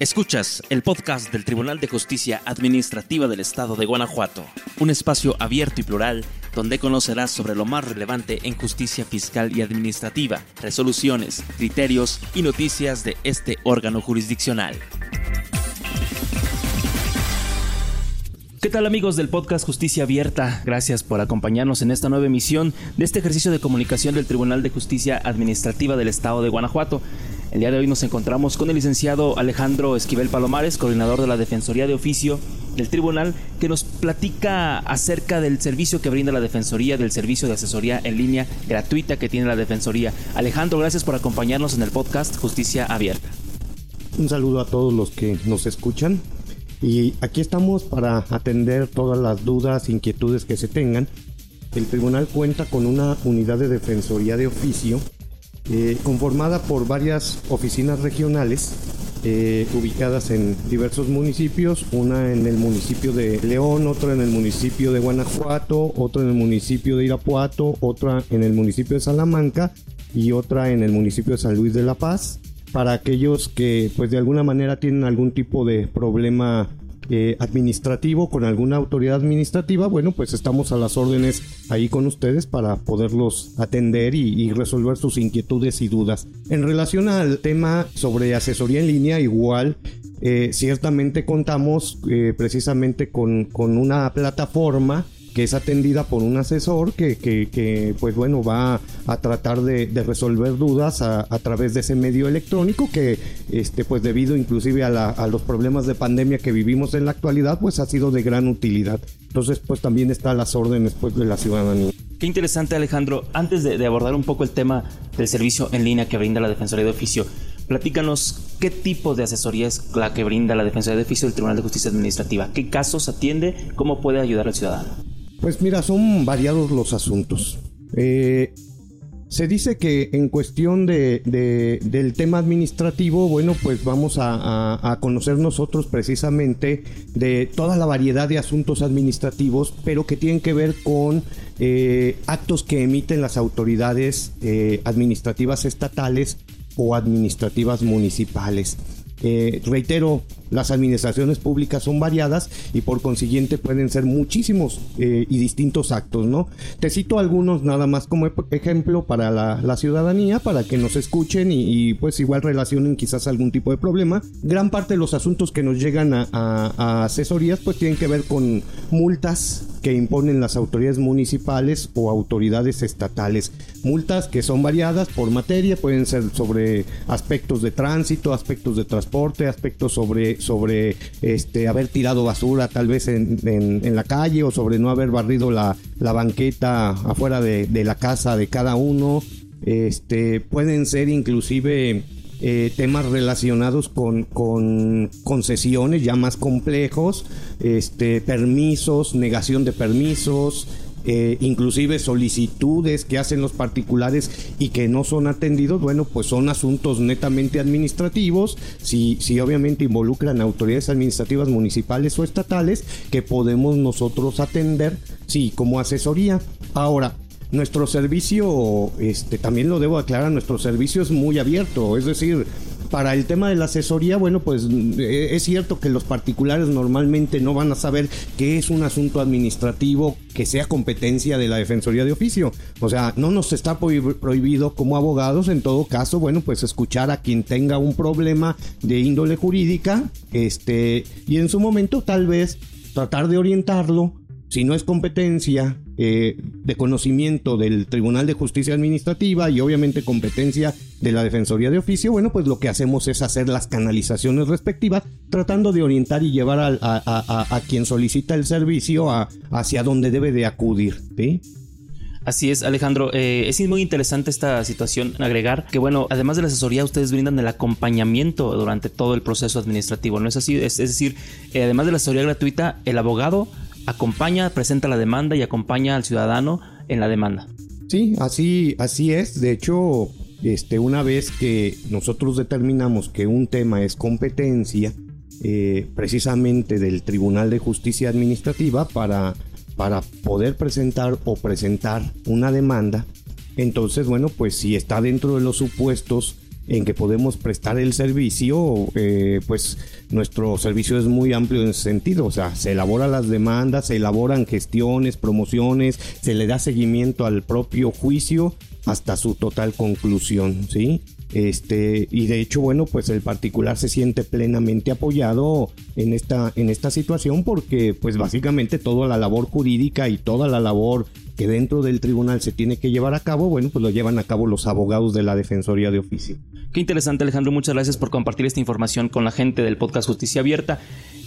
Escuchas el podcast del Tribunal de Justicia Administrativa del Estado de Guanajuato, un espacio abierto y plural donde conocerás sobre lo más relevante en justicia fiscal y administrativa, resoluciones, criterios y noticias de este órgano jurisdiccional. ¿Qué tal amigos del podcast Justicia Abierta? Gracias por acompañarnos en esta nueva emisión de este ejercicio de comunicación del Tribunal de Justicia Administrativa del Estado de Guanajuato. El día de hoy nos encontramos con el licenciado Alejandro Esquivel Palomares, coordinador de la Defensoría de Oficio del Tribunal, que nos platica acerca del servicio que brinda la Defensoría, del servicio de asesoría en línea gratuita que tiene la Defensoría. Alejandro, gracias por acompañarnos en el podcast Justicia Abierta. Un saludo a todos los que nos escuchan y aquí estamos para atender todas las dudas, inquietudes que se tengan. El tribunal cuenta con una unidad de defensoría de oficio eh, conformada por varias oficinas regionales eh, ubicadas en diversos municipios, una en el municipio de León, otra en el municipio de Guanajuato, otra en el municipio de Irapuato, otra en el municipio de Salamanca y otra en el municipio de San Luis de la Paz. Para aquellos que pues de alguna manera tienen algún tipo de problema eh, administrativo con alguna autoridad administrativa, bueno, pues estamos a las órdenes ahí con ustedes para poderlos atender y, resolver sus inquietudes y dudas. En relación al tema sobre asesoría en línea, igual, eh, ciertamente contamos eh, precisamente con, con una plataforma que es atendida por un asesor que, que, pues bueno, va a tratar de, resolver dudas a, través de ese medio electrónico que, este, pues debido inclusive a, a, los problemas de pandemia que vivimos en la actualidad, pues ha sido de gran utilidad. Entonces, pues también está a las órdenes pues, de la ciudadanía. Qué interesante, Alejandro. Antes de, de abordar un poco el tema del servicio en línea que brinda la Defensoría de Oficio, Platícanos qué tipo de asesoría es la que brinda la Defensoría de Oficio del Tribunal de Justicia Administrativa, qué casos atiende, cómo puede ayudar al ciudadano. Pues mira, son variados los asuntos. Eh, se dice que en cuestión de, del tema administrativo, bueno, pues vamos a, conocer nosotros precisamente de toda la variedad de asuntos administrativos, pero que tienen que ver con eh, actos que emiten las autoridades eh, administrativas estatales o administrativas municipales. reitero, las administraciones públicas son variadas y por consiguiente pueden ser muchísimos eh, y distintos actos, ¿no? Te cito algunos nada más como ejemplo para la, ciudadanía, para que nos escuchen y, pues igual relacionen quizás algún tipo de problema. Gran parte de los asuntos que nos llegan a, a asesorías pues tienen que ver con multas que imponen las autoridades municipales o autoridades estatales. Multas que son variadas por materia, pueden ser sobre aspectos de tránsito, aspectos de transporte, aspectos sobre sobre este, haber tirado basura tal vez en, la calle o sobre no haber barrido la, banqueta afuera de, la casa de cada uno. Este, pueden ser inclusive eh, temas relacionados con, con, concesiones ya más complejos, este, permisos, negación de permisos, eh, inclusive solicitudes que hacen los particulares y que no son atendidos, bueno, pues son asuntos netamente administrativos, si, si obviamente involucran autoridades administrativas municipales o estatales, que podemos nosotros atender, sí, como asesoría. Ahora, nuestro servicio, este, también lo debo aclarar, nuestro servicio es muy abierto, es decir, para el tema de la asesoría, bueno, pues eh, es cierto que los particulares normalmente no van a saber qué es un asunto administrativo que sea competencia de la Defensoría de Oficio. O sea, no nos está prohibido como abogados, en todo caso, bueno, pues escuchar a quien tenga un problema de índole jurídica, este, y en su momento tal vez tratar de orientarlo si no es competencia eh, de conocimiento del Tribunal de Justicia Administrativa y obviamente competencia de la Defensoría de Oficio, bueno, pues lo que hacemos es hacer las canalizaciones respectivas, tratando de orientar y llevar a, quien solicita el servicio hacia donde debe de acudir. Así es, Alejandro. Eh, es muy interesante esta situación. Agregar que, bueno, además de la asesoría, ustedes brindan el acompañamiento durante todo el proceso administrativo. ¿No es así? Es, decir, eh, además de la asesoría gratuita, el abogado acompaña, presenta la demanda y acompaña al ciudadano en la demanda. Sí, así, así es. De hecho, este, una vez que nosotros determinamos que un tema es competencia, eh, precisamente del Tribunal de Justicia Administrativa para, para poder presentar o presentar una demanda, entonces, bueno, pues si está dentro de los supuestos en que podemos prestar el servicio, eh, pues nuestro servicio es muy amplio en ese sentido. O sea, se elaboran las demandas, se elaboran gestiones, promociones, se le da seguimiento al propio juicio hasta su total conclusión, ¿sí? Este, y de hecho, bueno, pues el particular se siente plenamente apoyado en esta, en esta situación porque, pues básicamente toda la labor jurídica y toda la labor que dentro del tribunal se tiene que llevar a cabo, bueno, pues lo llevan a cabo los abogados de la Defensoría de Oficio. Qué interesante, Alejandro. Muchas gracias por compartir esta información con la gente del podcast Justicia Abierta.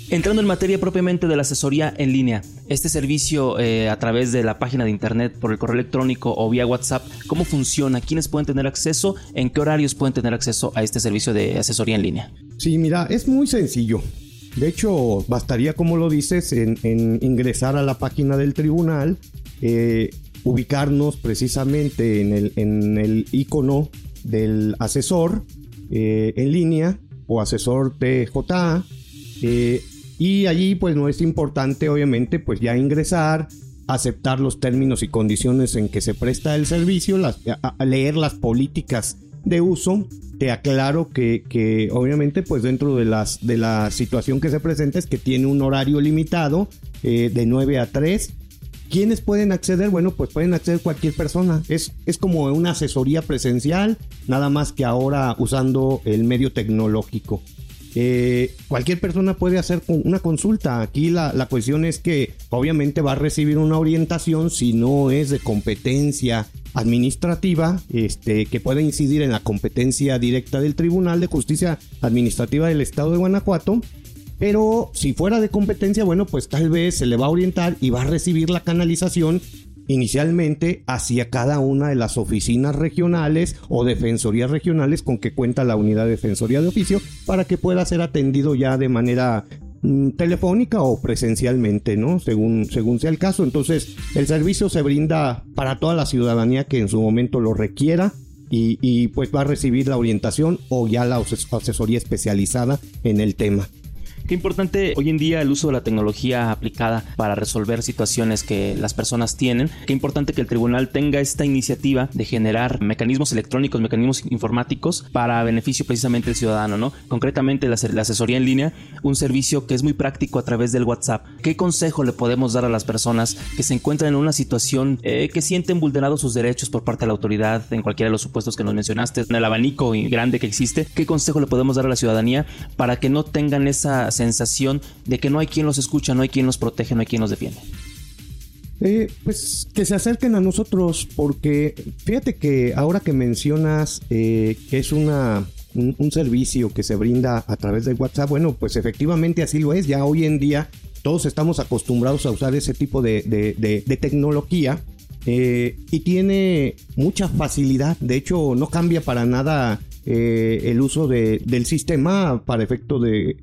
Entrando en materia propiamente de la asesoría en línea, este servicio eh, a través de la página de internet, por el correo electrónico o vía WhatsApp, ¿cómo funciona? ¿Quiénes pueden tener acceso? ¿En qué horarios pueden tener acceso a este servicio de asesoría en línea? Sí, mira, es muy sencillo. De hecho, bastaría, como lo dices, en, ingresar a la página del tribunal, eh, ubicarnos precisamente en el, en icono del asesor eh, en línea o asesor TJA. Eh, y allí pues no es importante obviamente pues ya ingresar, aceptar los términos y condiciones en que se presta el servicio, leer las políticas de uso. Te aclaro que, que, obviamente pues dentro de, las, de la situación que se presenta es que tiene un horario limitado eh, de 9 a 3. ¿Quiénes pueden acceder? Bueno, pues pueden acceder cualquier persona. Es, es como una asesoría presencial, nada más que ahora usando el medio tecnológico. Eh, cualquier persona puede hacer una consulta. Aquí la, la, cuestión es que obviamente va a recibir una orientación si no es de competencia administrativa, este, que puede incidir en la competencia directa del Tribunal de Justicia Administrativa del Estado de Guanajuato. Pero si fuera de competencia, bueno, pues tal vez se le va a orientar y va a recibir la canalización inicialmente hacia cada una de las oficinas regionales o defensorías regionales con que cuenta la unidad de defensoría de oficio para que pueda ser atendido ya de manera mm, telefónica o presencialmente, ¿no? Según, según sea el caso. Entonces, el servicio se brinda para toda la ciudadanía que en su momento lo requiera y, y pues va a recibir la orientación o ya la asesoría especializada en el tema. Qué importante hoy en día el uso de la tecnología aplicada para resolver situaciones que las personas tienen. Qué importante que el tribunal tenga esta iniciativa de generar mecanismos electrónicos, mecanismos informáticos para beneficio precisamente del ciudadano, ¿no? Concretamente la, asesoría en línea, un servicio que es muy práctico a través del WhatsApp. ¿Qué consejo le podemos dar a las personas que se encuentran en una situación eh, que sienten vulnerados sus derechos por parte de la autoridad en cualquiera de los supuestos que nos mencionaste, en el abanico grande que existe? ¿Qué consejo le podemos dar a la ciudadanía para que no tengan esa sensación de que no hay quien los escucha, no hay quien los protege, no hay quien los defiende? Eh, pues que se acerquen a nosotros, porque fíjate que ahora que mencionas eh, que es una, un, servicio que se brinda a través de WhatsApp, bueno, pues efectivamente así lo es. Ya hoy en día todos estamos acostumbrados a usar ese tipo de, tecnología eh, y tiene mucha facilidad. De hecho, no cambia para nada eh, el uso de, del sistema para efecto de,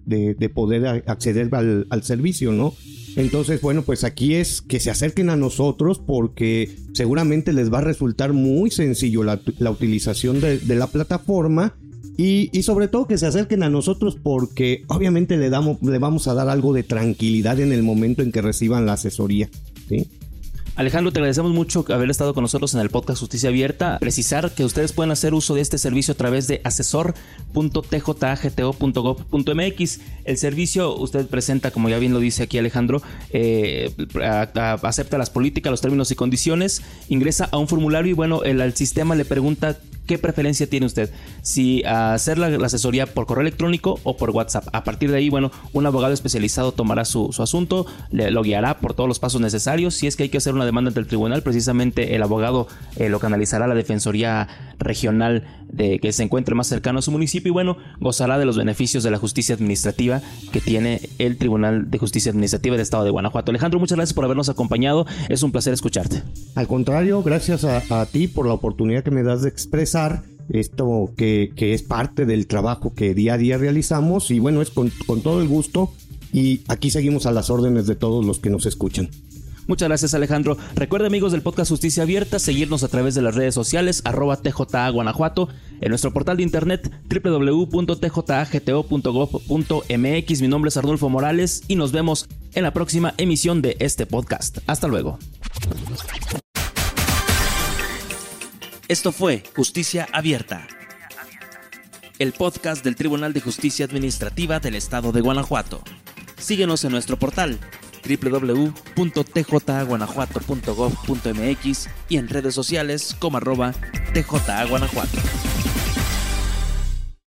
poder acceder al, servicio, ¿no? Entonces, bueno, pues aquí es que se acerquen a nosotros porque seguramente les va a resultar muy sencillo la, utilización de, la plataforma y, y, sobre todo que se acerquen a nosotros porque obviamente le, damos, le vamos a dar algo de tranquilidad en el momento en que reciban la asesoría. ¿sí? Alejandro, te agradecemos mucho haber estado con nosotros en el podcast Justicia Abierta. Precisar que ustedes pueden hacer uso de este servicio a través de asesor.tjgto.gov.mx. El servicio usted presenta, como ya bien lo dice aquí Alejandro, eh, acepta las políticas, los términos y condiciones, ingresa a un formulario y bueno, el sistema le pregunta ¿Qué preferencia tiene usted? Si hacer la, asesoría por correo electrónico o por WhatsApp. A partir de ahí, bueno, un abogado especializado tomará su, asunto, le, lo guiará por todos los pasos necesarios. Si es que hay que hacer una demanda ante el tribunal, precisamente el abogado eh, lo canalizará a la Defensoría Regional de que se encuentre más cercano a su municipio y bueno, gozará de los beneficios de la justicia administrativa que tiene el Tribunal de Justicia Administrativa del Estado de Guanajuato. Alejandro, muchas gracias por habernos acompañado. Es un placer escucharte. Al contrario, gracias a, a ti por la oportunidad que me das de expresar esto que, es parte del trabajo que día a día realizamos y bueno, es con, todo el gusto y aquí seguimos a las órdenes de todos los que nos escuchan. Muchas gracias Alejandro. Recuerda amigos del podcast Justicia Abierta seguirnos a través de las redes sociales arroba TJA en nuestro portal de internet www.tjagto.gov.mx. Mi nombre es Arnulfo Morales y nos vemos en la próxima emisión de este podcast. Hasta luego. Esto fue Justicia Abierta el podcast del Tribunal de Justicia Administrativa del Estado de Guanajuato. Síguenos en nuestro portal www.tjguanajuato.gov.mx y en redes sociales como arroba tjaguanajuato.